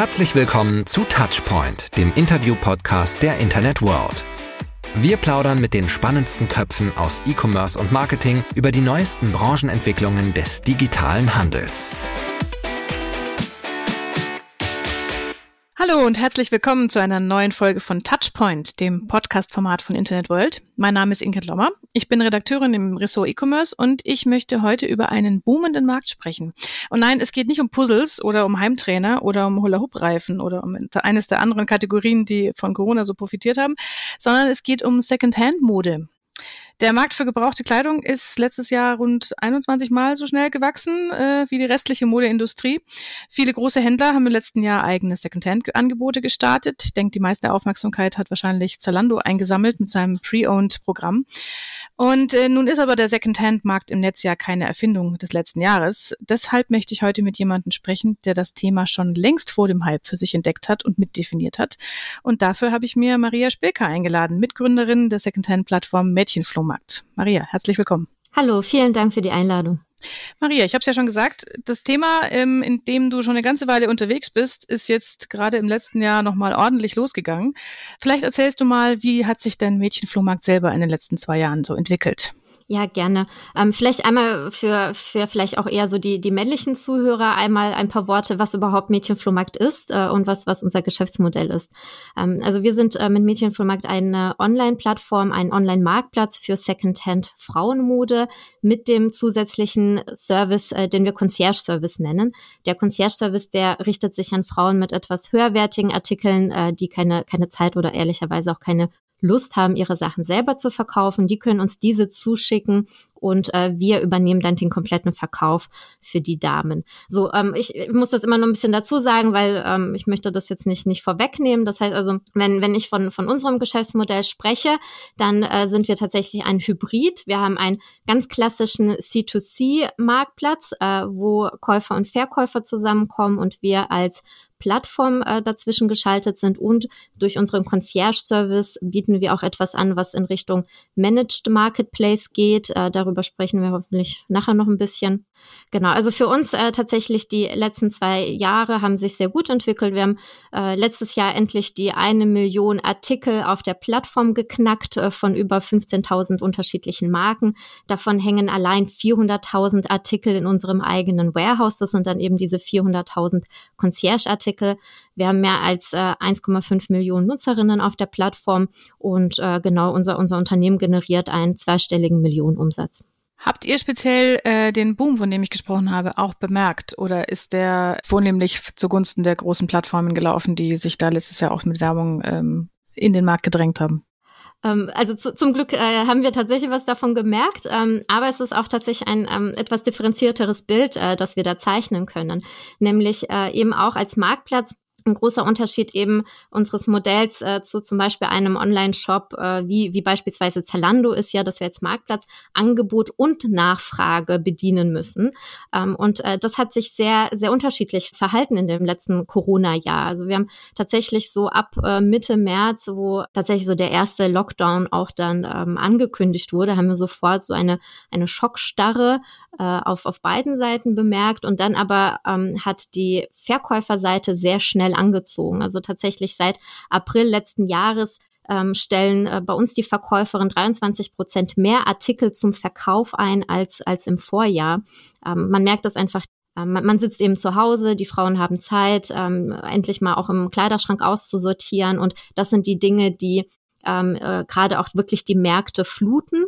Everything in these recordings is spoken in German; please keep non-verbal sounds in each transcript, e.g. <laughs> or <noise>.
Herzlich willkommen zu Touchpoint, dem Interview-Podcast der Internet World. Wir plaudern mit den spannendsten Köpfen aus E-Commerce und Marketing über die neuesten Branchenentwicklungen des digitalen Handels. Hallo und herzlich willkommen zu einer neuen Folge von Touchpoint, dem Podcast-Format von Internet World. Mein Name ist Inke Lommer. Ich bin Redakteurin im Ressort E-Commerce und ich möchte heute über einen boomenden Markt sprechen. Und nein, es geht nicht um Puzzles oder um Heimtrainer oder um Hula-Hoop-Reifen oder um eines der anderen Kategorien, die von Corona so profitiert haben, sondern es geht um Second-Hand-Mode. Der Markt für gebrauchte Kleidung ist letztes Jahr rund 21 Mal so schnell gewachsen äh, wie die restliche Modeindustrie. Viele große Händler haben im letzten Jahr eigene Secondhand-Angebote gestartet. Ich denke, die meiste Aufmerksamkeit hat wahrscheinlich Zalando eingesammelt mit seinem Pre-Owned-Programm. Und äh, nun ist aber der Secondhand-Markt im Netz ja keine Erfindung des letzten Jahres. Deshalb möchte ich heute mit jemandem sprechen, der das Thema schon längst vor dem Hype für sich entdeckt hat und mitdefiniert hat. Und dafür habe ich mir Maria Spilker eingeladen, Mitgründerin der Secondhand-Plattform Mädchenflohmarkt. Flohmarkt. Maria, herzlich willkommen. Hallo, vielen Dank für die Einladung. Maria, ich habe es ja schon gesagt, das Thema, ähm, in dem du schon eine ganze Weile unterwegs bist, ist jetzt gerade im letzten Jahr nochmal ordentlich losgegangen. Vielleicht erzählst du mal, wie hat sich dein Mädchenflohmarkt selber in den letzten zwei Jahren so entwickelt? Ja, gerne. Ähm, vielleicht einmal für, für vielleicht auch eher so die, die männlichen Zuhörer einmal ein paar Worte, was überhaupt Mädchenflohmarkt ist äh, und was, was unser Geschäftsmodell ist. Ähm, also wir sind äh, mit Mädchenflohmarkt eine Online-Plattform, ein Online-Marktplatz für Secondhand Frauenmode mit dem zusätzlichen Service, äh, den wir Concierge-Service nennen. Der Concierge-Service, der richtet sich an Frauen mit etwas höherwertigen Artikeln, äh, die keine, keine Zeit oder ehrlicherweise auch keine Lust haben, ihre Sachen selber zu verkaufen, die können uns diese zuschicken und äh, wir übernehmen dann den kompletten Verkauf für die Damen. So, ähm, ich, ich muss das immer noch ein bisschen dazu sagen, weil ähm, ich möchte das jetzt nicht nicht vorwegnehmen. Das heißt also, wenn wenn ich von von unserem Geschäftsmodell spreche, dann äh, sind wir tatsächlich ein Hybrid. Wir haben einen ganz klassischen C2C Marktplatz, äh, wo Käufer und Verkäufer zusammenkommen und wir als Plattform äh, dazwischen geschaltet sind und durch unseren Concierge-Service bieten wir auch etwas an, was in Richtung Managed Marketplace geht. Äh, darüber sprechen wir hoffentlich nachher noch ein bisschen. Genau, also für uns äh, tatsächlich die letzten zwei Jahre haben sich sehr gut entwickelt. Wir haben äh, letztes Jahr endlich die eine Million Artikel auf der Plattform geknackt äh, von über 15.000 unterschiedlichen Marken. Davon hängen allein 400.000 Artikel in unserem eigenen Warehouse. Das sind dann eben diese 400.000 Concierge-Artikel. Wir haben mehr als äh, 1,5 Millionen Nutzerinnen auf der Plattform und äh, genau unser, unser Unternehmen generiert einen zweistelligen Millionenumsatz. Habt ihr speziell äh, den Boom, von dem ich gesprochen habe, auch bemerkt? Oder ist der vornehmlich zugunsten der großen Plattformen gelaufen, die sich da letztes Jahr auch mit Werbung ähm, in den Markt gedrängt haben? Ähm, also zu, zum Glück äh, haben wir tatsächlich was davon gemerkt, ähm, aber es ist auch tatsächlich ein ähm, etwas differenzierteres Bild, äh, das wir da zeichnen können. Nämlich äh, eben auch als Marktplatz ein großer Unterschied eben unseres Modells äh, zu zum Beispiel einem Online-Shop äh, wie, wie beispielsweise Zalando ist ja, dass wir jetzt Marktplatz Angebot und Nachfrage bedienen müssen. Ähm, und äh, das hat sich sehr, sehr unterschiedlich verhalten in dem letzten Corona-Jahr. Also wir haben tatsächlich so ab äh, Mitte März, wo tatsächlich so der erste Lockdown auch dann ähm, angekündigt wurde, haben wir sofort so eine, eine Schockstarre äh, auf, auf beiden Seiten bemerkt. Und dann aber ähm, hat die Verkäuferseite sehr schnell angezogen. Also tatsächlich seit April letzten Jahres ähm, stellen äh, bei uns die Verkäuferin 23 Prozent mehr Artikel zum Verkauf ein als, als im Vorjahr. Ähm, man merkt das einfach ähm, man sitzt eben zu Hause, die Frauen haben Zeit, ähm, endlich mal auch im Kleiderschrank auszusortieren. Und das sind die Dinge, die ähm, äh, gerade auch wirklich die Märkte fluten.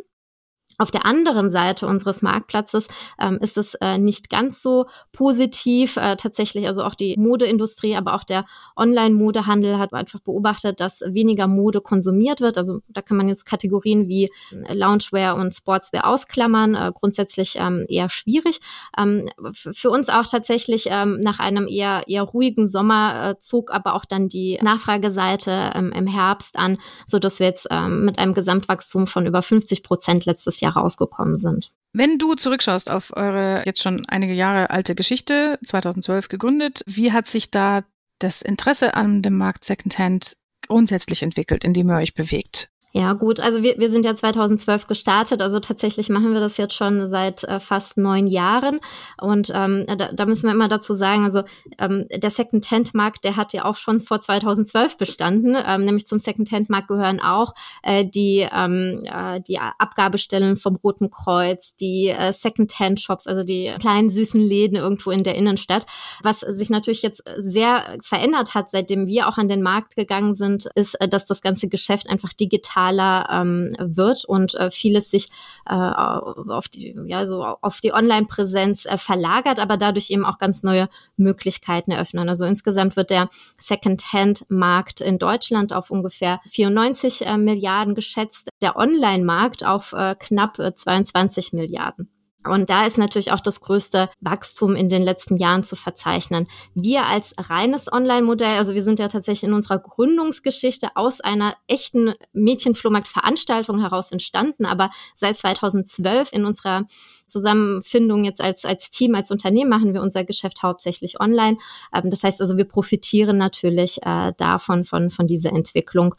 Auf der anderen Seite unseres Marktplatzes ähm, ist es äh, nicht ganz so positiv. Äh, tatsächlich, also auch die Modeindustrie, aber auch der Online-Modehandel hat einfach beobachtet, dass weniger Mode konsumiert wird. Also da kann man jetzt Kategorien wie äh, Loungewear und Sportswear ausklammern. Äh, grundsätzlich ähm, eher schwierig. Ähm, für uns auch tatsächlich ähm, nach einem eher, eher ruhigen Sommer äh, zog aber auch dann die Nachfrageseite ähm, im Herbst an, so dass wir jetzt ähm, mit einem Gesamtwachstum von über 50 Prozent letztes Jahr rausgekommen sind. Wenn du zurückschaust auf eure jetzt schon einige Jahre alte Geschichte, 2012 gegründet, wie hat sich da das Interesse an dem Markt Secondhand grundsätzlich entwickelt, in dem ihr euch bewegt? Ja, gut. Also wir, wir sind ja 2012 gestartet. Also tatsächlich machen wir das jetzt schon seit äh, fast neun Jahren. Und ähm, da, da müssen wir immer dazu sagen, also ähm, der Second-Hand-Markt, der hat ja auch schon vor 2012 bestanden. Ähm, nämlich zum Second-Hand-Markt gehören auch äh, die, ähm, äh, die Abgabestellen vom Roten Kreuz, die äh, Second-Hand-Shops, also die kleinen süßen Läden irgendwo in der Innenstadt. Was sich natürlich jetzt sehr verändert hat, seitdem wir auch an den Markt gegangen sind, ist, äh, dass das ganze Geschäft einfach digital digitaler ähm, wird und äh, vieles sich äh, auf die, ja, so auf die Online-Präsenz äh, verlagert, aber dadurch eben auch ganz neue Möglichkeiten eröffnen. Also insgesamt wird der Second-Hand-Markt in Deutschland auf ungefähr 94 äh, Milliarden geschätzt, der Online-Markt auf äh, knapp äh, 22 Milliarden. Und da ist natürlich auch das größte Wachstum in den letzten Jahren zu verzeichnen. Wir als reines Online-Modell, also wir sind ja tatsächlich in unserer Gründungsgeschichte aus einer echten Mädchenflohmarkt-Veranstaltung heraus entstanden, aber seit 2012 in unserer Zusammenfindung jetzt als, als Team, als Unternehmen machen wir unser Geschäft hauptsächlich online. Ähm, das heißt also, wir profitieren natürlich äh, davon, von, von dieser Entwicklung.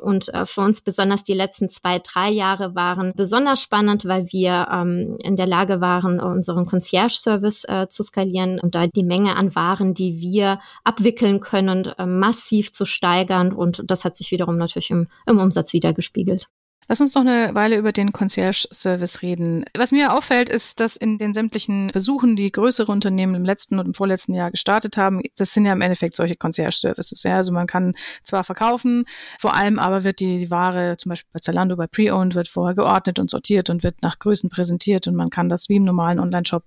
Und äh, für uns besonders die letzten zwei, drei Jahre waren besonders spannend, weil wir ähm, in der Lage waren, unseren Concierge-Service äh, zu skalieren und da die Menge an Waren, die wir abwickeln können, äh, massiv zu steigern. Und das hat sich wiederum natürlich im, im Umsatz wiedergespiegelt. Lass uns noch eine Weile über den Concierge-Service reden. Was mir auffällt, ist, dass in den sämtlichen Versuchen, die größere Unternehmen im letzten und im vorletzten Jahr gestartet haben, das sind ja im Endeffekt solche Concierge-Services. Ja? Also man kann zwar verkaufen, vor allem aber wird die, die Ware zum Beispiel bei Zalando, bei Pre-Owned, wird vorher geordnet und sortiert und wird nach Größen präsentiert und man kann das wie im normalen Online-Shop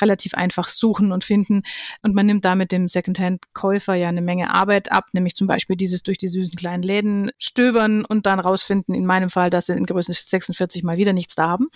relativ einfach suchen und finden. Und man nimmt damit dem Secondhand-Käufer ja eine Menge Arbeit ab, nämlich zum Beispiel dieses durch die süßen kleinen Läden stöbern und dann rausfinden, in meinem Fall, dass sie in Größe 46 mal wieder nichts da haben.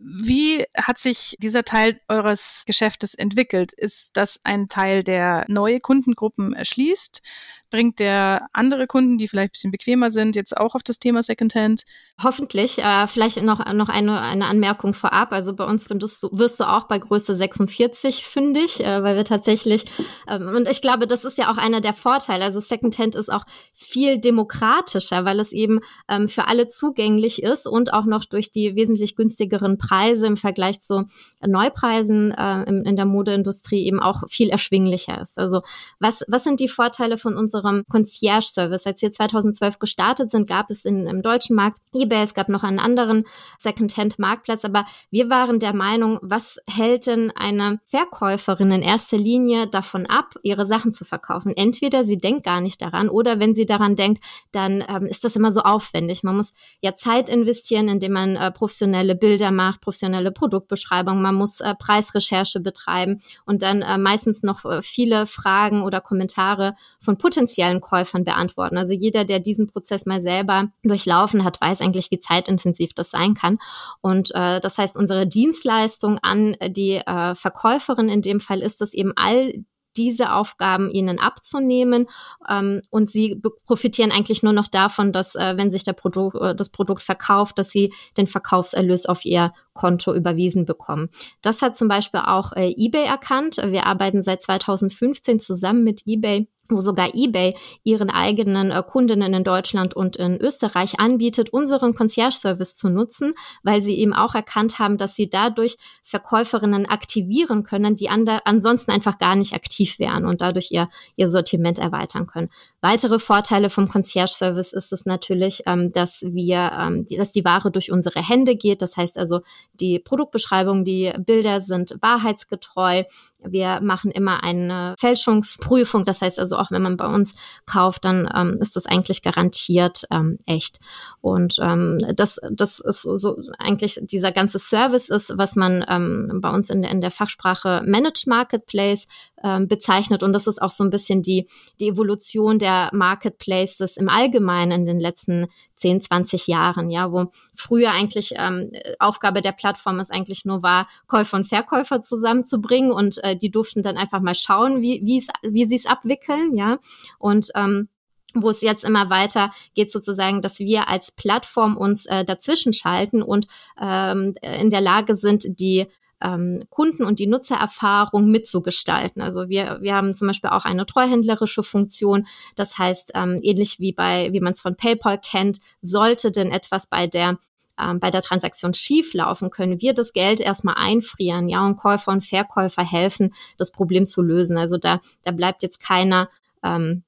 Wie hat sich dieser Teil eures Geschäftes entwickelt? Ist das ein Teil, der neue Kundengruppen erschließt? Bringt der andere Kunden, die vielleicht ein bisschen bequemer sind, jetzt auch auf das Thema Secondhand? Hoffentlich. Äh, vielleicht noch, noch eine, eine Anmerkung vorab. Also bei uns wirst du, wirst du auch bei Größe 46 fündig, äh, weil wir tatsächlich, ähm, und ich glaube, das ist ja auch einer der Vorteile. Also Secondhand ist auch viel demokratischer, weil es eben ähm, für alle zugänglich ist und auch noch durch die wesentlich günstigeren Preise im Vergleich zu Neupreisen äh, in, in der Modeindustrie eben auch viel erschwinglicher ist. Also was, was sind die Vorteile von unserem unserem Concierge-Service. Als wir 2012 gestartet sind, gab es in, im deutschen Markt eBay, es gab noch einen anderen Second-Hand-Marktplatz, aber wir waren der Meinung, was hält denn eine Verkäuferin in erster Linie davon ab, ihre Sachen zu verkaufen? Entweder sie denkt gar nicht daran oder wenn sie daran denkt, dann ähm, ist das immer so aufwendig. Man muss ja Zeit investieren, indem man äh, professionelle Bilder macht, professionelle Produktbeschreibung, man muss äh, Preisrecherche betreiben und dann äh, meistens noch äh, viele Fragen oder Kommentare von potenziellen potenziellen Käufern beantworten. Also jeder, der diesen Prozess mal selber durchlaufen hat, weiß eigentlich, wie zeitintensiv das sein kann. Und äh, das heißt, unsere Dienstleistung an die äh, Verkäuferin in dem Fall ist es eben all diese Aufgaben ihnen abzunehmen. Ähm, und sie profitieren eigentlich nur noch davon, dass, äh, wenn sich der Produkt, äh, das Produkt verkauft, dass sie den Verkaufserlös auf ihr Konto überwiesen bekommen. Das hat zum Beispiel auch äh, eBay erkannt. Wir arbeiten seit 2015 zusammen mit eBay wo sogar eBay ihren eigenen äh, Kundinnen in Deutschland und in Österreich anbietet, unseren Concierge-Service zu nutzen, weil sie eben auch erkannt haben, dass sie dadurch Verkäuferinnen aktivieren können, die ansonsten einfach gar nicht aktiv wären und dadurch ihr, ihr Sortiment erweitern können. Weitere Vorteile vom Concierge-Service ist es natürlich, ähm, dass wir, ähm, dass die Ware durch unsere Hände geht. Das heißt also, die Produktbeschreibung, die Bilder sind wahrheitsgetreu. Wir machen immer eine Fälschungsprüfung. Das heißt also, auch wenn man bei uns kauft, dann ähm, ist das eigentlich garantiert ähm, echt. Und ähm, das, das ist so, so eigentlich dieser ganze Service ist, was man ähm, bei uns in der, in der Fachsprache Managed Marketplace ähm, bezeichnet. Und das ist auch so ein bisschen die, die Evolution der Marketplaces im Allgemeinen in den letzten 10, 20 Jahren, ja, wo früher eigentlich ähm, Aufgabe der Plattform es eigentlich nur war, Käufer und Verkäufer zusammenzubringen und äh, die durften dann einfach mal schauen, wie, wie sie es abwickeln, ja. Und ähm, wo es jetzt immer weiter geht, sozusagen, dass wir als Plattform uns äh, dazwischen schalten und ähm, in der Lage sind, die ähm, Kunden und die Nutzererfahrung mitzugestalten. Also wir, wir haben zum Beispiel auch eine treuhändlerische Funktion. Das heißt, ähm, ähnlich wie bei, wie man es von PayPal kennt, sollte denn etwas bei der ähm, bei der Transaktion schief laufen, können wir das Geld erstmal einfrieren, ja, und Käufer und Verkäufer helfen, das Problem zu lösen. Also da, da bleibt jetzt keiner ähm,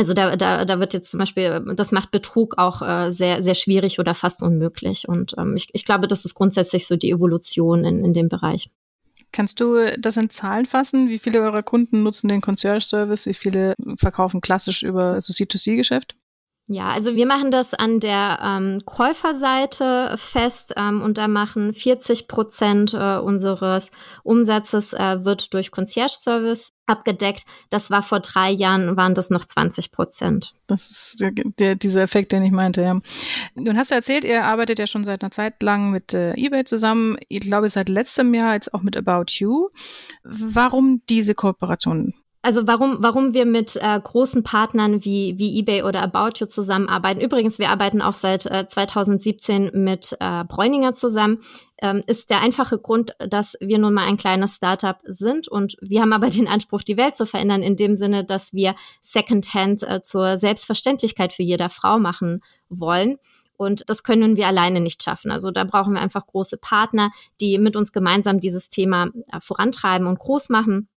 also da, da, da wird jetzt zum Beispiel, das macht Betrug auch äh, sehr, sehr schwierig oder fast unmöglich. Und ähm, ich, ich glaube, das ist grundsätzlich so die Evolution in, in dem Bereich. Kannst du das in Zahlen fassen? Wie viele eurer Kunden nutzen den Concierge Service? Wie viele verkaufen klassisch über so C2C-Geschäft? Ja, also wir machen das an der ähm, Käuferseite fest ähm, und da machen 40 Prozent äh, unseres Umsatzes äh, wird durch Concierge Service abgedeckt. Das war vor drei Jahren, waren das noch 20 Prozent. Das ist der, der, dieser Effekt, den ich meinte, ja. Nun hast du erzählt, ihr arbeitet ja schon seit einer Zeit lang mit äh, eBay zusammen. Ich glaube, seit letztem Jahr jetzt auch mit About You. Warum diese Kooperation? Also warum, warum wir mit äh, großen Partnern wie, wie eBay oder About You zusammenarbeiten. Übrigens, wir arbeiten auch seit äh, 2017 mit äh, Bräuninger zusammen. Ähm, ist der einfache Grund, dass wir nun mal ein kleines Startup sind und wir haben aber den Anspruch, die Welt zu verändern, in dem Sinne, dass wir Secondhand äh, zur Selbstverständlichkeit für jeder Frau machen wollen. Und das können wir alleine nicht schaffen. Also da brauchen wir einfach große Partner, die mit uns gemeinsam dieses Thema äh, vorantreiben und groß machen.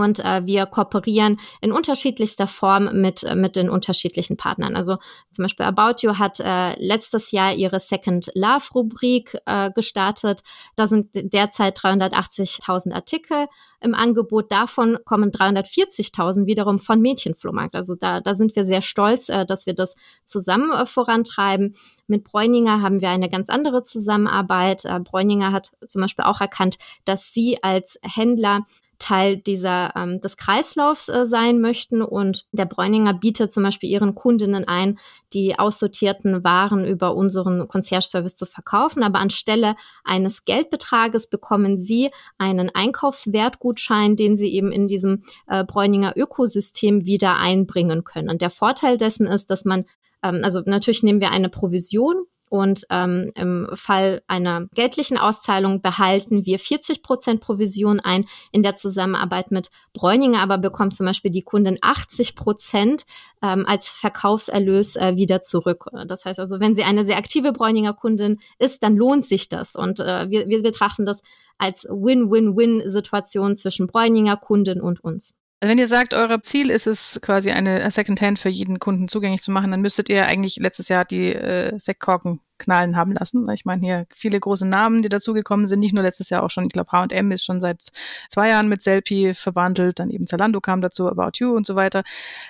Und äh, wir kooperieren in unterschiedlichster Form mit, äh, mit den unterschiedlichen Partnern. Also zum Beispiel About You hat äh, letztes Jahr ihre Second Love Rubrik äh, gestartet. Da sind derzeit 380.000 Artikel im Angebot. Davon kommen 340.000 wiederum von Mädchenflohmarkt. Also da, da sind wir sehr stolz, äh, dass wir das zusammen äh, vorantreiben. Mit Bräuninger haben wir eine ganz andere Zusammenarbeit. Äh, Bräuninger hat zum Beispiel auch erkannt, dass sie als Händler Teil dieser ähm, des Kreislaufs äh, sein möchten. Und der Bräuninger bietet zum Beispiel ihren Kundinnen ein, die aussortierten Waren über unseren Concierge-Service zu verkaufen. Aber anstelle eines Geldbetrages bekommen sie einen Einkaufswertgutschein, den sie eben in diesem äh, Bräuninger Ökosystem wieder einbringen können. Und der Vorteil dessen ist, dass man ähm, also natürlich nehmen wir eine Provision und ähm, im Fall einer geldlichen Auszahlung behalten wir 40 Prozent Provision ein. In der Zusammenarbeit mit Bräuninger aber bekommt zum Beispiel die Kundin 80 Prozent ähm, als Verkaufserlös äh, wieder zurück. Das heißt also, wenn sie eine sehr aktive Bräuninger Kundin ist, dann lohnt sich das. Und äh, wir, wir betrachten das als Win-Win-Win-Situation zwischen Bräuninger Kundin und uns. Also wenn ihr sagt, euer Ziel ist es, quasi eine Secondhand für jeden Kunden zugänglich zu machen, dann müsstet ihr eigentlich letztes Jahr die äh, Sektkorken knallen haben lassen. Ich meine, hier viele große Namen, die dazugekommen sind, nicht nur letztes Jahr auch schon. Ich glaube, H&M ist schon seit zwei Jahren mit Selfie verbandelt, dann eben Zalando kam dazu, About You und so weiter.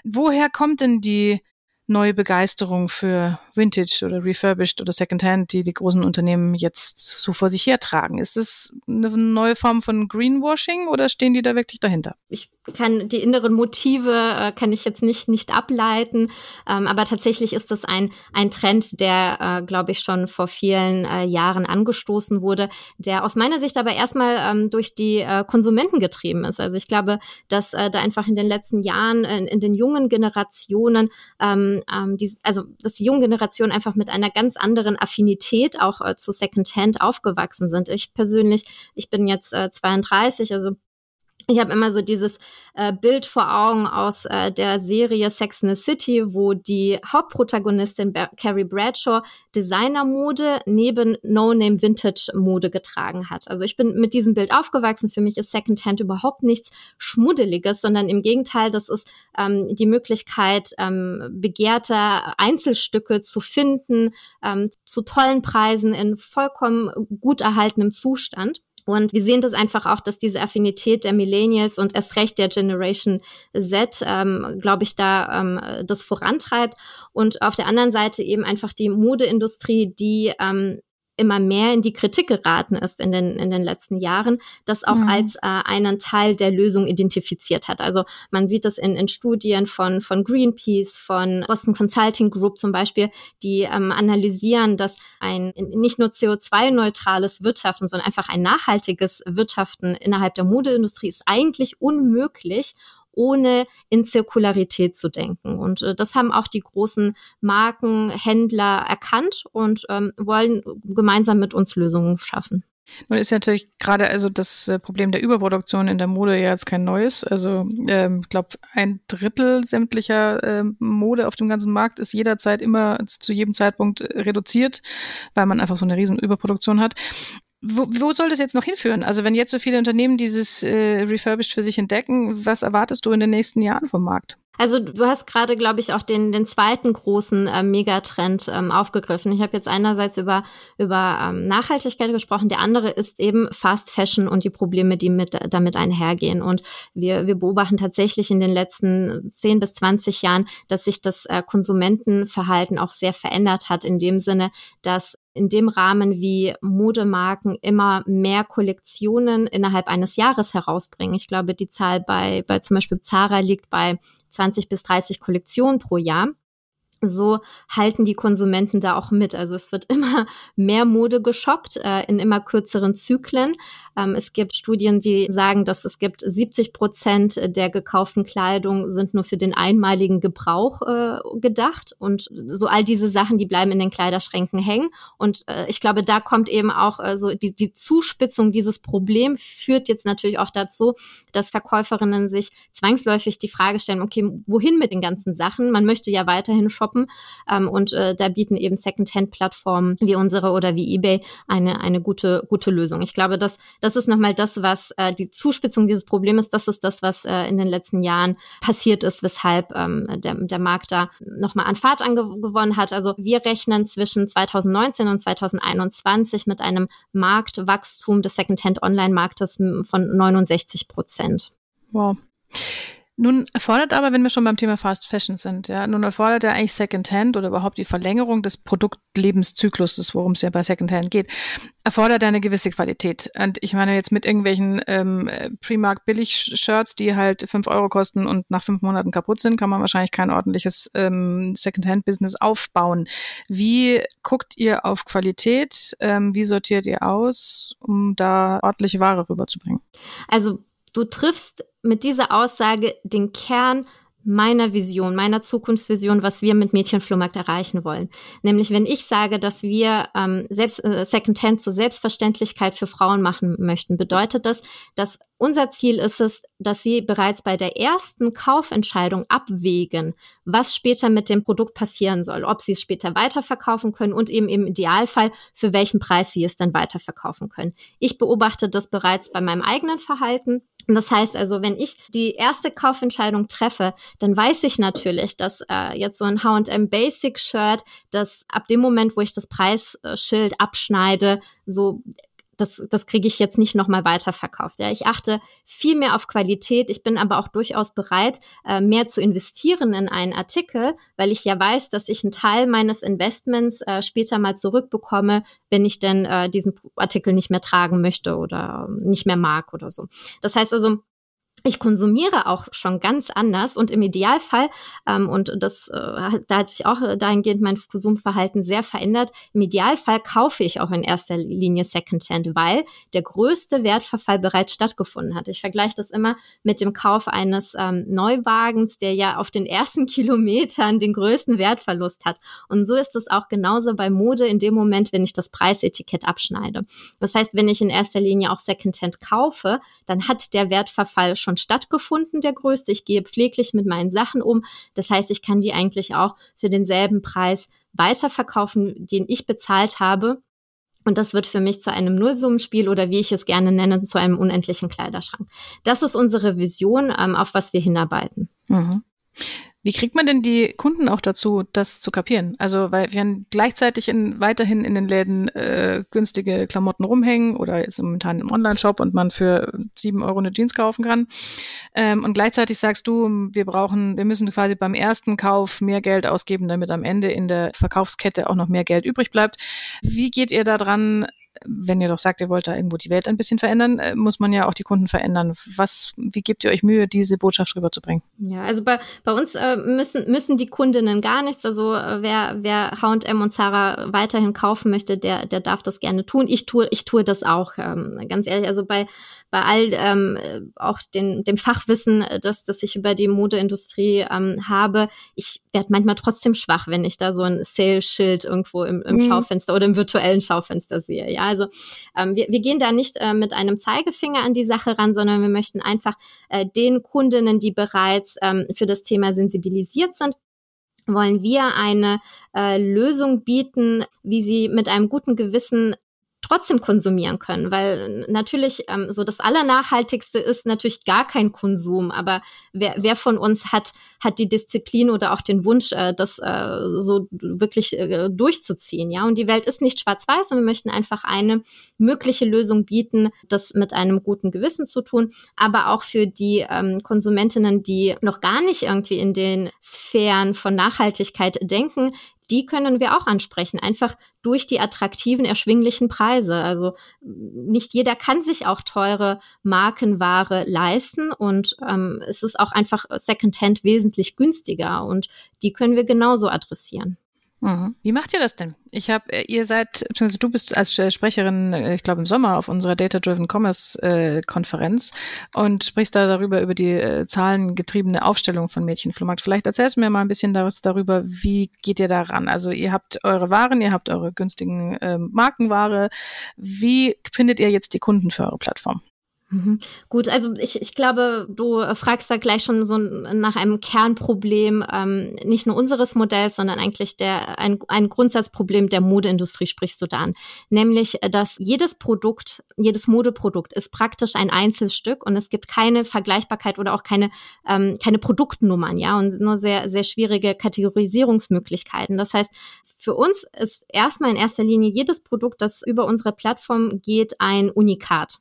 Woher kommt denn die neue Begeisterung für Vintage oder Refurbished oder Secondhand, die die großen Unternehmen jetzt so vor sich hertragen. Ist es eine neue Form von Greenwashing oder stehen die da wirklich dahinter? Ich kann die inneren Motive äh, kann ich jetzt nicht nicht ableiten, ähm, aber tatsächlich ist das ein ein Trend, der äh, glaube ich schon vor vielen äh, Jahren angestoßen wurde, der aus meiner Sicht aber erstmal ähm, durch die äh, Konsumenten getrieben ist. Also ich glaube, dass äh, da einfach in den letzten Jahren in, in den jungen Generationen ähm, ähm, die, also dass die jungen Generationen einfach mit einer ganz anderen Affinität auch äh, zu Secondhand aufgewachsen sind. Ich persönlich, ich bin jetzt äh, 32, also ich habe immer so dieses äh, Bild vor Augen aus äh, der Serie Sex in the City, wo die Hauptprotagonistin Bar Carrie Bradshaw Designermode neben No-Name Vintage-Mode getragen hat. Also ich bin mit diesem Bild aufgewachsen. Für mich ist Secondhand überhaupt nichts Schmuddeliges, sondern im Gegenteil, das ist ähm, die Möglichkeit, ähm, begehrter Einzelstücke zu finden, ähm, zu tollen Preisen in vollkommen gut erhaltenem Zustand. Und wir sehen das einfach auch, dass diese Affinität der Millennials und erst recht der Generation Z, ähm, glaube ich, da ähm, das vorantreibt. Und auf der anderen Seite eben einfach die Modeindustrie, die ähm, immer mehr in die Kritik geraten ist in den, in den letzten Jahren, das auch mhm. als äh, einen Teil der Lösung identifiziert hat. Also man sieht das in, in Studien von, von Greenpeace, von Boston Consulting Group zum Beispiel, die ähm, analysieren, dass ein nicht nur CO2-neutrales Wirtschaften, sondern einfach ein nachhaltiges Wirtschaften innerhalb der Modeindustrie ist eigentlich unmöglich ohne in Zirkularität zu denken. Und äh, das haben auch die großen Marken, Händler erkannt und ähm, wollen gemeinsam mit uns Lösungen schaffen. Nun ist natürlich gerade also das äh, Problem der Überproduktion in der Mode ja jetzt kein neues. Also ähm, ich glaube, ein Drittel sämtlicher äh, Mode auf dem ganzen Markt ist jederzeit immer zu jedem Zeitpunkt reduziert, weil man einfach so eine riesen Überproduktion hat. Wo, wo soll das jetzt noch hinführen? Also wenn jetzt so viele Unternehmen dieses äh, Refurbished für sich entdecken, was erwartest du in den nächsten Jahren vom Markt? Also du hast gerade, glaube ich, auch den, den zweiten großen äh, Megatrend ähm, aufgegriffen. Ich habe jetzt einerseits über, über ähm, Nachhaltigkeit gesprochen, der andere ist eben Fast Fashion und die Probleme, die mit, damit einhergehen. Und wir, wir beobachten tatsächlich in den letzten 10 bis 20 Jahren, dass sich das äh, Konsumentenverhalten auch sehr verändert hat, in dem Sinne, dass in dem Rahmen, wie Modemarken immer mehr Kollektionen innerhalb eines Jahres herausbringen. Ich glaube, die Zahl bei, bei zum Beispiel Zara liegt bei 20 bis 30 Kollektionen pro Jahr so halten die Konsumenten da auch mit. Also es wird <laughs> immer mehr Mode geshoppt äh, in immer kürzeren Zyklen. Ähm, es gibt Studien, die sagen, dass es gibt 70 Prozent der gekauften Kleidung sind nur für den einmaligen Gebrauch äh, gedacht. Und so all diese Sachen, die bleiben in den Kleiderschränken hängen. Und äh, ich glaube, da kommt eben auch äh, so die, die Zuspitzung dieses Problem führt jetzt natürlich auch dazu, dass Verkäuferinnen sich zwangsläufig die Frage stellen, okay, wohin mit den ganzen Sachen? Man möchte ja weiterhin shoppen shoppen. Ähm, und äh, da bieten eben Second-Hand-Plattformen wie unsere oder wie eBay eine, eine gute, gute Lösung. Ich glaube, das, das ist nochmal das, was äh, die Zuspitzung dieses Problems ist. Das ist das, was äh, in den letzten Jahren passiert ist, weshalb ähm, der, der Markt da nochmal an Fahrt angewonnen hat. Also wir rechnen zwischen 2019 und 2021 mit einem Marktwachstum des Second-Hand-Online-Marktes von 69 Prozent. Wow. Nun erfordert aber, wenn wir schon beim Thema Fast Fashion sind, ja, nun erfordert ja eigentlich Secondhand oder überhaupt die Verlängerung des Produktlebenszykluses, worum es ja bei Secondhand geht, erfordert eine gewisse Qualität. Und ich meine jetzt mit irgendwelchen ähm, Primark Billig-Shirts, die halt fünf Euro kosten und nach fünf Monaten kaputt sind, kann man wahrscheinlich kein ordentliches ähm, Secondhand-Business aufbauen. Wie guckt ihr auf Qualität? Ähm, wie sortiert ihr aus, um da ordentliche Ware rüberzubringen? Also Du triffst mit dieser Aussage den Kern meiner Vision, meiner Zukunftsvision, was wir mit Mädchenflohmarkt erreichen wollen. Nämlich, wenn ich sage, dass wir ähm, selbst äh, Secondhand zur Selbstverständlichkeit für Frauen machen möchten, bedeutet das, dass unser Ziel ist es, dass sie bereits bei der ersten Kaufentscheidung abwägen, was später mit dem Produkt passieren soll, ob sie es später weiterverkaufen können und eben im Idealfall, für welchen Preis sie es dann weiterverkaufen können. Ich beobachte das bereits bei meinem eigenen Verhalten. Das heißt also, wenn ich die erste Kaufentscheidung treffe, dann weiß ich natürlich, dass äh, jetzt so ein H&M Basic Shirt, das ab dem Moment, wo ich das Preisschild abschneide, so das, das kriege ich jetzt nicht nochmal weiterverkauft. Ja, ich achte viel mehr auf Qualität. Ich bin aber auch durchaus bereit, äh, mehr zu investieren in einen Artikel, weil ich ja weiß, dass ich einen Teil meines Investments äh, später mal zurückbekomme, wenn ich denn äh, diesen Artikel nicht mehr tragen möchte oder nicht mehr mag oder so. Das heißt also, ich konsumiere auch schon ganz anders und im Idealfall, ähm, und das, äh, da hat sich auch dahingehend mein Konsumverhalten sehr verändert, im Idealfall kaufe ich auch in erster Linie Secondhand, weil der größte Wertverfall bereits stattgefunden hat. Ich vergleiche das immer mit dem Kauf eines ähm, Neuwagens, der ja auf den ersten <laughs> Kilometern den größten Wertverlust hat. Und so ist es auch genauso bei Mode in dem Moment, wenn ich das Preisetikett abschneide. Das heißt, wenn ich in erster Linie auch Secondhand kaufe, dann hat der Wertverfall schon schon stattgefunden, der größte. Ich gehe pfleglich mit meinen Sachen um. Das heißt, ich kann die eigentlich auch für denselben Preis weiterverkaufen, den ich bezahlt habe. Und das wird für mich zu einem Nullsummenspiel oder wie ich es gerne nenne, zu einem unendlichen Kleiderschrank. Das ist unsere Vision, ähm, auf was wir hinarbeiten. Mhm. Wie kriegt man denn die Kunden auch dazu, das zu kapieren? Also, weil wir gleichzeitig in, weiterhin in den Läden äh, günstige Klamotten rumhängen oder jetzt momentan im Online-Shop und man für sieben Euro eine Jeans kaufen kann. Ähm, und gleichzeitig sagst du, wir brauchen, wir müssen quasi beim ersten Kauf mehr Geld ausgeben, damit am Ende in der Verkaufskette auch noch mehr Geld übrig bleibt. Wie geht ihr da dran, wenn ihr doch sagt, ihr wollt da irgendwo die Welt ein bisschen verändern, äh, muss man ja auch die Kunden verändern. Was, wie gebt ihr euch Mühe, diese Botschaft rüberzubringen? Ja, also bei, bei uns äh, müssen, müssen die Kundinnen gar nichts. Also äh, wer, wer H&M und Zara weiterhin kaufen möchte, der, der darf das gerne tun. Ich tue, ich tue das auch, ähm, ganz ehrlich. Also bei, bei all ähm, auch den, dem Fachwissen, äh, das, das ich über die Modeindustrie ähm, habe, ich werde manchmal trotzdem schwach, wenn ich da so ein Sales-Schild irgendwo im, im mhm. Schaufenster oder im virtuellen Schaufenster sehe. Ja, also ähm, wir, wir gehen da nicht äh, mit einem Zeigefinger an die Sache ran, sondern wir möchten einfach äh, den Kundinnen, die bereits ähm, für das Thema sensibilisiert sind, wollen wir eine äh, Lösung bieten, wie sie mit einem guten Gewissen trotzdem konsumieren können, weil natürlich ähm, so das Allernachhaltigste ist natürlich gar kein Konsum, aber wer, wer von uns hat hat die Disziplin oder auch den Wunsch, äh, das äh, so wirklich äh, durchzuziehen, ja? Und die Welt ist nicht schwarz-weiß und wir möchten einfach eine mögliche Lösung bieten, das mit einem guten Gewissen zu tun, aber auch für die ähm, Konsumentinnen, die noch gar nicht irgendwie in den Sphären von Nachhaltigkeit denken, die können wir auch ansprechen, einfach durch die attraktiven, erschwinglichen Preise. Also nicht jeder kann sich auch teure Markenware leisten und ähm, es ist auch einfach Secondhand wesentlich günstiger und die können wir genauso adressieren. Mhm. Wie macht ihr das denn? Ich habe, äh, ihr seid, du bist als Sprecherin, äh, ich glaube im Sommer auf unserer Data Driven Commerce äh, Konferenz und sprichst da darüber über die äh, zahlengetriebene Aufstellung von Mädchenflohmarkt. Vielleicht erzählst du mir mal ein bisschen darüber, wie geht ihr daran? Also ihr habt eure Waren, ihr habt eure günstigen äh, Markenware. Wie findet ihr jetzt die Kunden für eure Plattform? Mhm. Gut, also ich, ich glaube, du fragst da gleich schon so nach einem Kernproblem, ähm, nicht nur unseres Modells, sondern eigentlich der ein, ein Grundsatzproblem der Modeindustrie sprichst du da an. Nämlich, dass jedes Produkt, jedes Modeprodukt ist praktisch ein Einzelstück und es gibt keine Vergleichbarkeit oder auch keine, ähm, keine Produktnummern, ja, und nur sehr, sehr schwierige Kategorisierungsmöglichkeiten. Das heißt, für uns ist erstmal in erster Linie jedes Produkt, das über unsere Plattform geht, ein Unikat.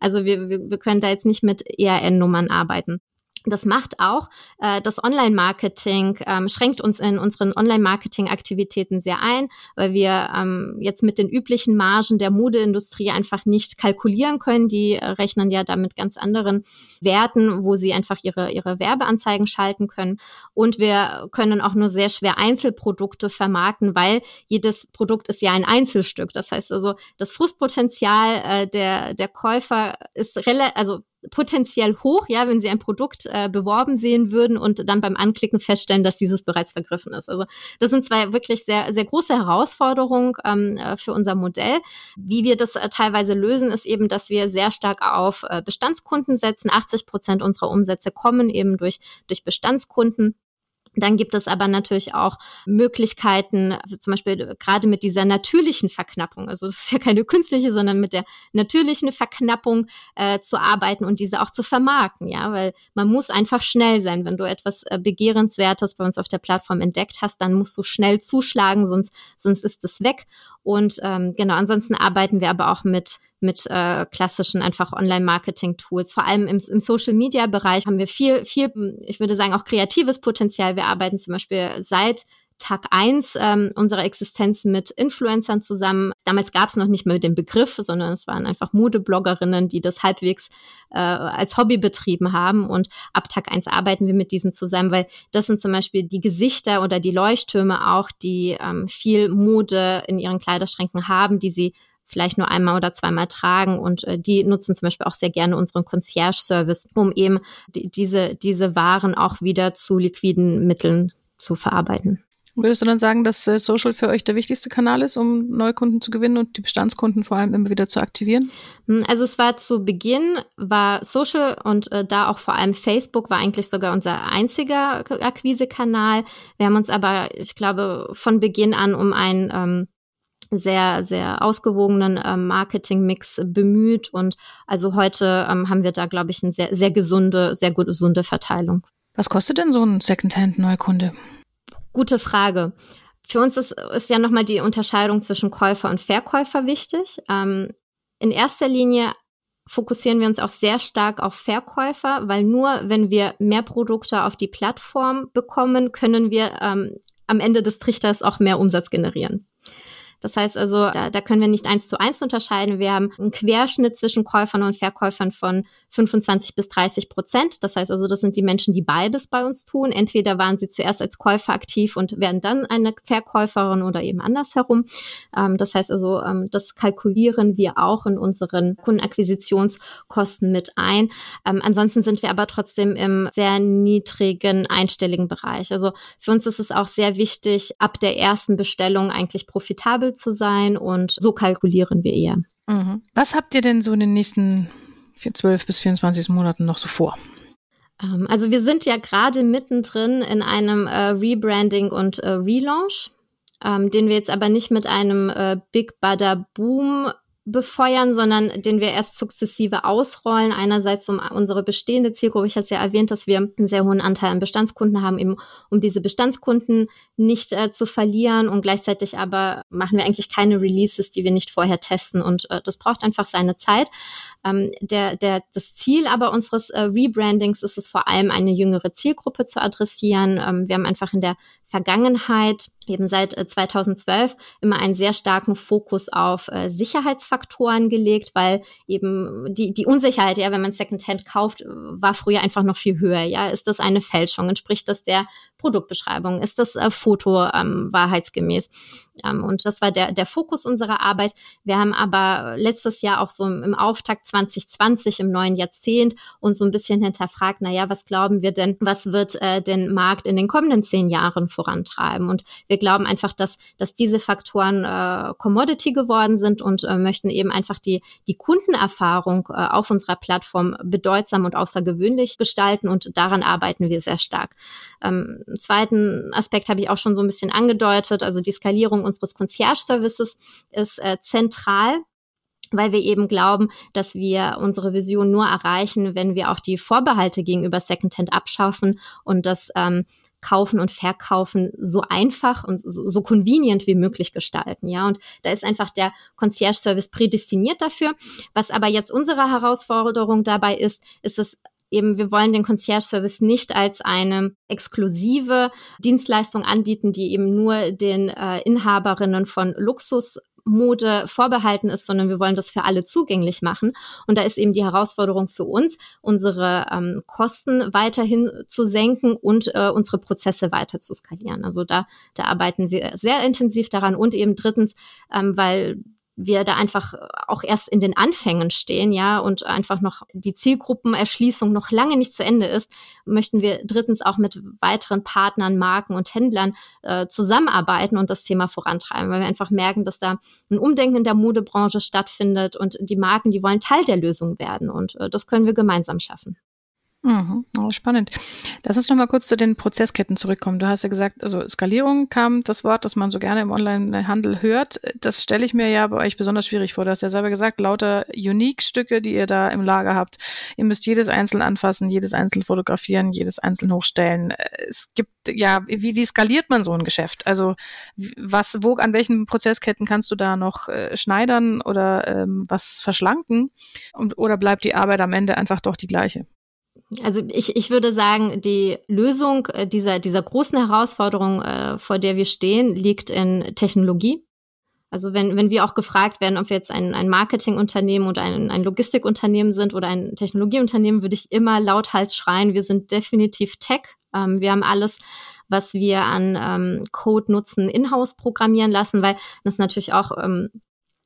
Also wir, wir, wir können da jetzt nicht mit ERN-Nummern arbeiten. Das macht auch äh, das Online-Marketing, ähm, schränkt uns in unseren Online-Marketing-Aktivitäten sehr ein, weil wir ähm, jetzt mit den üblichen Margen der Modeindustrie einfach nicht kalkulieren können. Die äh, rechnen ja da mit ganz anderen Werten, wo sie einfach ihre, ihre Werbeanzeigen schalten können. Und wir können auch nur sehr schwer Einzelprodukte vermarkten, weil jedes Produkt ist ja ein Einzelstück. Das heißt also, das Frustpotenzial äh, der, der Käufer ist relativ, also potenziell hoch, ja, wenn sie ein Produkt äh, beworben sehen würden und dann beim Anklicken feststellen, dass dieses bereits vergriffen ist. Also das sind zwei wirklich sehr, sehr große Herausforderungen ähm, äh, für unser Modell. Wie wir das äh, teilweise lösen, ist eben, dass wir sehr stark auf äh, Bestandskunden setzen. 80 Prozent unserer Umsätze kommen eben durch, durch Bestandskunden. Dann gibt es aber natürlich auch Möglichkeiten, zum Beispiel gerade mit dieser natürlichen Verknappung, also das ist ja keine künstliche, sondern mit der natürlichen Verknappung äh, zu arbeiten und diese auch zu vermarkten, ja, weil man muss einfach schnell sein. Wenn du etwas äh, Begehrenswertes bei uns auf der Plattform entdeckt hast, dann musst du schnell zuschlagen, sonst, sonst ist es weg. Und ähm, genau, ansonsten arbeiten wir aber auch mit mit äh, klassischen einfach Online-Marketing-Tools. Vor allem im, im Social-Media-Bereich haben wir viel, viel, ich würde sagen, auch kreatives Potenzial. Wir arbeiten zum Beispiel seit Tag eins ähm, unserer Existenz mit Influencern zusammen. Damals gab es noch nicht mehr den Begriff, sondern es waren einfach Modebloggerinnen, die das halbwegs äh, als Hobby betrieben haben. Und ab Tag eins arbeiten wir mit diesen zusammen, weil das sind zum Beispiel die Gesichter oder die Leuchttürme auch, die ähm, viel Mode in ihren Kleiderschränken haben, die sie vielleicht nur einmal oder zweimal tragen und äh, die nutzen zum Beispiel auch sehr gerne unseren Concierge-Service, um eben die, diese, diese Waren auch wieder zu liquiden Mitteln zu verarbeiten. Würdest du dann sagen, dass äh, Social für euch der wichtigste Kanal ist, um Neukunden zu gewinnen und die Bestandskunden vor allem immer wieder zu aktivieren? Hm, also es war zu Beginn, war Social und äh, da auch vor allem Facebook war eigentlich sogar unser einziger Akquisekanal. Wir haben uns aber, ich glaube, von Beginn an um ein ähm, sehr, sehr ausgewogenen ähm, Marketing-Mix bemüht. Und also heute ähm, haben wir da, glaube ich, eine sehr, sehr gesunde, sehr gesunde Verteilung. Was kostet denn so ein Secondhand-Neukunde? Gute Frage. Für uns ist, ist ja nochmal die Unterscheidung zwischen Käufer und Verkäufer wichtig. Ähm, in erster Linie fokussieren wir uns auch sehr stark auf Verkäufer, weil nur wenn wir mehr Produkte auf die Plattform bekommen, können wir ähm, am Ende des Trichters auch mehr Umsatz generieren. Das heißt also, da, da können wir nicht eins zu eins unterscheiden. Wir haben einen Querschnitt zwischen Käufern und Verkäufern von 25 bis 30 Prozent. Das heißt also, das sind die Menschen, die beides bei uns tun. Entweder waren sie zuerst als Käufer aktiv und werden dann eine Verkäuferin oder eben andersherum. Ähm, das heißt also, ähm, das kalkulieren wir auch in unseren Kundenakquisitionskosten mit ein. Ähm, ansonsten sind wir aber trotzdem im sehr niedrigen einstelligen Bereich. Also für uns ist es auch sehr wichtig, ab der ersten Bestellung eigentlich profitabel zu sein und so kalkulieren wir eher. Mhm. Was habt ihr denn so in den nächsten 12 bis 24 Monaten noch so vor? Ähm, also wir sind ja gerade mittendrin in einem äh, Rebranding und äh, Relaunch, ähm, den wir jetzt aber nicht mit einem äh, Big Bada Boom befeuern, sondern den wir erst sukzessive ausrollen. Einerseits um unsere bestehende Zielgruppe. Ich hatte ja erwähnt, dass wir einen sehr hohen Anteil an Bestandskunden haben, eben um diese Bestandskunden nicht äh, zu verlieren. Und gleichzeitig aber machen wir eigentlich keine Releases, die wir nicht vorher testen. Und äh, das braucht einfach seine Zeit. Ähm, der, der, das Ziel aber unseres äh, Rebrandings ist es vor allem, eine jüngere Zielgruppe zu adressieren. Ähm, wir haben einfach in der Vergangenheit, eben seit 2012, äh, immer einen sehr starken Fokus auf äh, Sicherheitsfaktoren gelegt, weil eben die, die Unsicherheit, ja, wenn man Secondhand kauft, äh, war früher einfach noch viel höher. Ja, ist das eine Fälschung? Entspricht das der Produktbeschreibung? Ist das äh, Foto ähm, wahrheitsgemäß? Ähm, und das war der, der Fokus unserer Arbeit. Wir haben aber letztes Jahr auch so im Auftakt 2020 im neuen Jahrzehnt uns so ein bisschen hinterfragt, na ja, was glauben wir denn, was wird äh, den Markt in den kommenden zehn Jahren vorantreiben? Und wir glauben einfach, dass, dass diese Faktoren äh, Commodity geworden sind und äh, möchten eben einfach die, die Kundenerfahrung äh, auf unserer Plattform bedeutsam und außergewöhnlich gestalten und daran arbeiten wir sehr stark. Ähm, zweiten Aspekt habe ich auch schon so ein bisschen angedeutet, also die Skalierung unseres Concierge-Services ist äh, zentral weil wir eben glauben, dass wir unsere Vision nur erreichen, wenn wir auch die Vorbehalte gegenüber Secondhand abschaffen und das ähm, Kaufen und Verkaufen so einfach und so, so convenient wie möglich gestalten. Ja, und da ist einfach der Concierge Service prädestiniert dafür. Was aber jetzt unsere Herausforderung dabei ist, ist es eben, wir wollen den Concierge Service nicht als eine exklusive Dienstleistung anbieten, die eben nur den äh, Inhaberinnen von Luxus Mode vorbehalten ist, sondern wir wollen das für alle zugänglich machen. Und da ist eben die Herausforderung für uns, unsere ähm, Kosten weiterhin zu senken und äh, unsere Prozesse weiter zu skalieren. Also da, da arbeiten wir sehr intensiv daran und eben drittens, ähm, weil wir da einfach auch erst in den Anfängen stehen, ja, und einfach noch die Zielgruppenerschließung noch lange nicht zu Ende ist, möchten wir drittens auch mit weiteren Partnern, Marken und Händlern äh, zusammenarbeiten und das Thema vorantreiben, weil wir einfach merken, dass da ein Umdenken in der Modebranche stattfindet und die Marken, die wollen Teil der Lösung werden und äh, das können wir gemeinsam schaffen. Mhm. Oh, spannend. Lass uns noch mal kurz zu den Prozessketten zurückkommen. Du hast ja gesagt, also Skalierung kam das Wort, das man so gerne im Online-Handel hört. Das stelle ich mir ja bei euch besonders schwierig vor. Du hast ja selber gesagt, lauter Unique-Stücke, die ihr da im Lager habt. Ihr müsst jedes einzeln anfassen, jedes einzeln fotografieren, jedes einzeln hochstellen. Es gibt ja, wie, wie skaliert man so ein Geschäft? Also was, wo, an welchen Prozessketten kannst du da noch äh, schneidern oder ähm, was verschlanken? Und, oder bleibt die Arbeit am Ende einfach doch die gleiche? Also ich, ich würde sagen, die Lösung äh, dieser, dieser großen Herausforderung, äh, vor der wir stehen, liegt in Technologie. Also wenn, wenn wir auch gefragt werden, ob wir jetzt ein, ein Marketingunternehmen oder ein, ein Logistikunternehmen sind oder ein Technologieunternehmen, würde ich immer lauthals schreien, wir sind definitiv Tech. Ähm, wir haben alles, was wir an ähm, Code nutzen, in-house programmieren lassen, weil das natürlich auch ähm,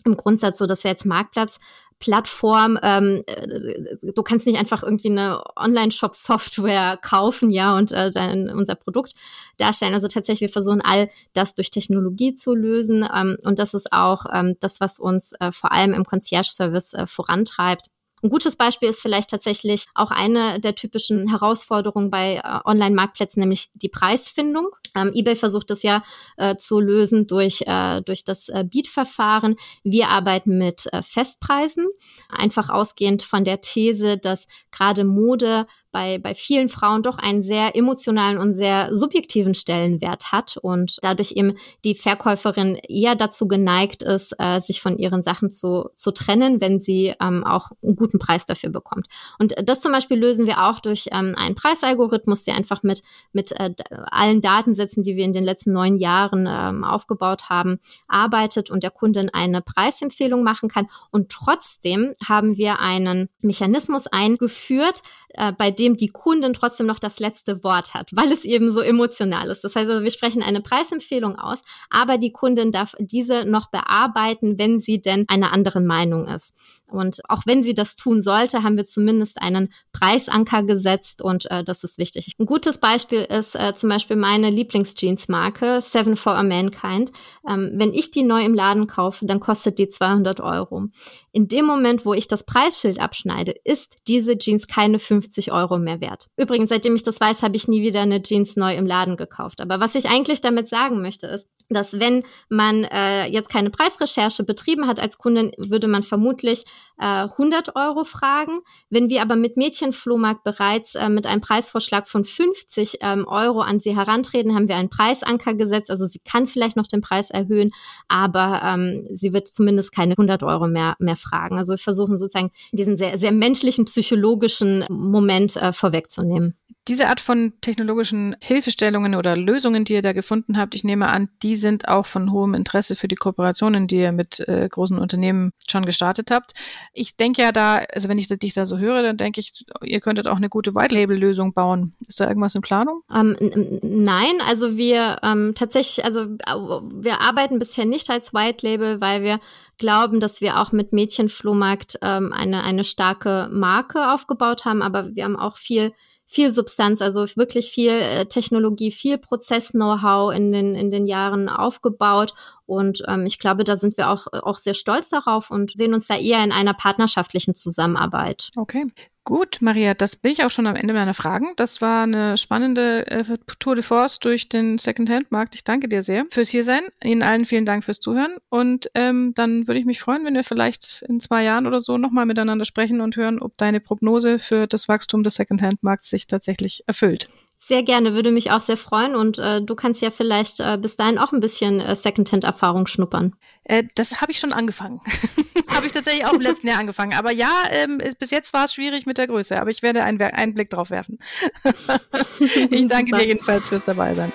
im Grundsatz so, dass wir jetzt Marktplatz Plattform. Ähm, äh, du kannst nicht einfach irgendwie eine Online-Shop-Software kaufen, ja, und äh, dein, unser Produkt darstellen. Also tatsächlich, wir versuchen all das durch Technologie zu lösen. Ähm, und das ist auch ähm, das, was uns äh, vor allem im Concierge-Service äh, vorantreibt. Ein gutes Beispiel ist vielleicht tatsächlich auch eine der typischen Herausforderungen bei äh, Online-Marktplätzen, nämlich die Preisfindung. Ähm, eBay versucht das ja äh, zu lösen durch, äh, durch das äh, Beat-Verfahren. Wir arbeiten mit äh, Festpreisen, einfach ausgehend von der These, dass gerade Mode bei, bei vielen Frauen doch einen sehr emotionalen und sehr subjektiven Stellenwert hat und dadurch eben die Verkäuferin eher dazu geneigt ist, äh, sich von ihren Sachen zu, zu trennen, wenn sie ähm, auch einen guten Preis dafür bekommt. Und das zum Beispiel lösen wir auch durch ähm, einen Preisalgorithmus, der einfach mit, mit äh, allen Datensätzen, die wir in den letzten neun Jahren ähm, aufgebaut haben, arbeitet und der Kundin eine Preisempfehlung machen kann. Und trotzdem haben wir einen Mechanismus eingeführt, äh, bei dem die Kundin trotzdem noch das letzte Wort hat, weil es eben so emotional ist. Das heißt, also, wir sprechen eine Preisempfehlung aus, aber die Kundin darf diese noch bearbeiten, wenn sie denn einer anderen Meinung ist. Und auch wenn sie das tun sollte, haben wir zumindest einen Preisanker gesetzt und äh, das ist wichtig. Ein gutes Beispiel ist äh, zum Beispiel meine Lieblingsjeans-Marke Seven for a Mankind. Ähm, wenn ich die neu im Laden kaufe, dann kostet die 200 Euro. In dem Moment, wo ich das Preisschild abschneide, ist diese Jeans keine 50 Euro mehr wert. Übrigens, seitdem ich das weiß, habe ich nie wieder eine Jeans neu im Laden gekauft. Aber was ich eigentlich damit sagen möchte, ist, dass wenn man äh, jetzt keine Preisrecherche betrieben hat als Kundin, würde man vermutlich äh, 100 Euro fragen. Wenn wir aber mit Mädchenflohmarkt bereits äh, mit einem Preisvorschlag von 50 ähm, Euro an sie herantreten, haben wir einen Preisanker gesetzt. Also sie kann vielleicht noch den Preis erhöhen, aber ähm, sie wird zumindest keine 100 Euro mehr, mehr fragen. Also wir versuchen sozusagen diesen sehr, sehr menschlichen, psychologischen Moment äh, vorwegzunehmen. Diese Art von technologischen Hilfestellungen oder Lösungen, die ihr da gefunden habt, ich nehme an, die sind auch von hohem Interesse für die Kooperationen, die ihr mit äh, großen Unternehmen schon gestartet habt. Ich denke ja da, also wenn ich dich da so höre, dann denke ich, ihr könntet auch eine gute White-Label-Lösung bauen. Ist da irgendwas in Planung? Ähm, nein, also wir ähm, tatsächlich, also wir arbeiten bisher nicht als White-Label, weil wir glauben, dass wir auch mit Mädchenflohmarkt ähm, eine, eine starke Marke aufgebaut haben, aber wir haben auch viel viel Substanz, also wirklich viel äh, Technologie, viel Prozess-Know-how in den, in den Jahren aufgebaut. Und ähm, ich glaube, da sind wir auch, auch sehr stolz darauf und sehen uns da eher in einer partnerschaftlichen Zusammenarbeit. Okay. Gut, Maria, das bin ich auch schon am Ende meiner Fragen. Das war eine spannende äh, Tour de Force durch den Secondhand-Markt. Ich danke dir sehr fürs Hiersein. Ihnen allen vielen Dank fürs Zuhören. Und ähm, dann würde ich mich freuen, wenn wir vielleicht in zwei Jahren oder so nochmal miteinander sprechen und hören, ob deine Prognose für das Wachstum des Secondhand-Markts sich tatsächlich erfüllt. Sehr gerne, würde mich auch sehr freuen. Und äh, du kannst ja vielleicht äh, bis dahin auch ein bisschen äh, Secondhand-Erfahrung schnuppern. Äh, das habe ich schon angefangen. <laughs> habe ich tatsächlich auch im letzten Jahr angefangen. Aber ja, ähm, bis jetzt war es schwierig mit der Größe. Aber ich werde einen, einen Blick drauf werfen. <laughs> ich danke dir jedenfalls fürs Dabeisein.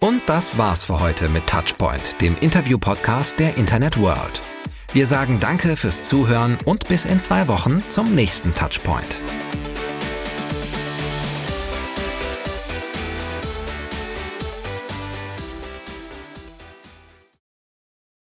Und das war's für heute mit Touchpoint, dem Interview-Podcast der Internet World. Wir sagen Danke fürs Zuhören und bis in zwei Wochen zum nächsten Touchpoint.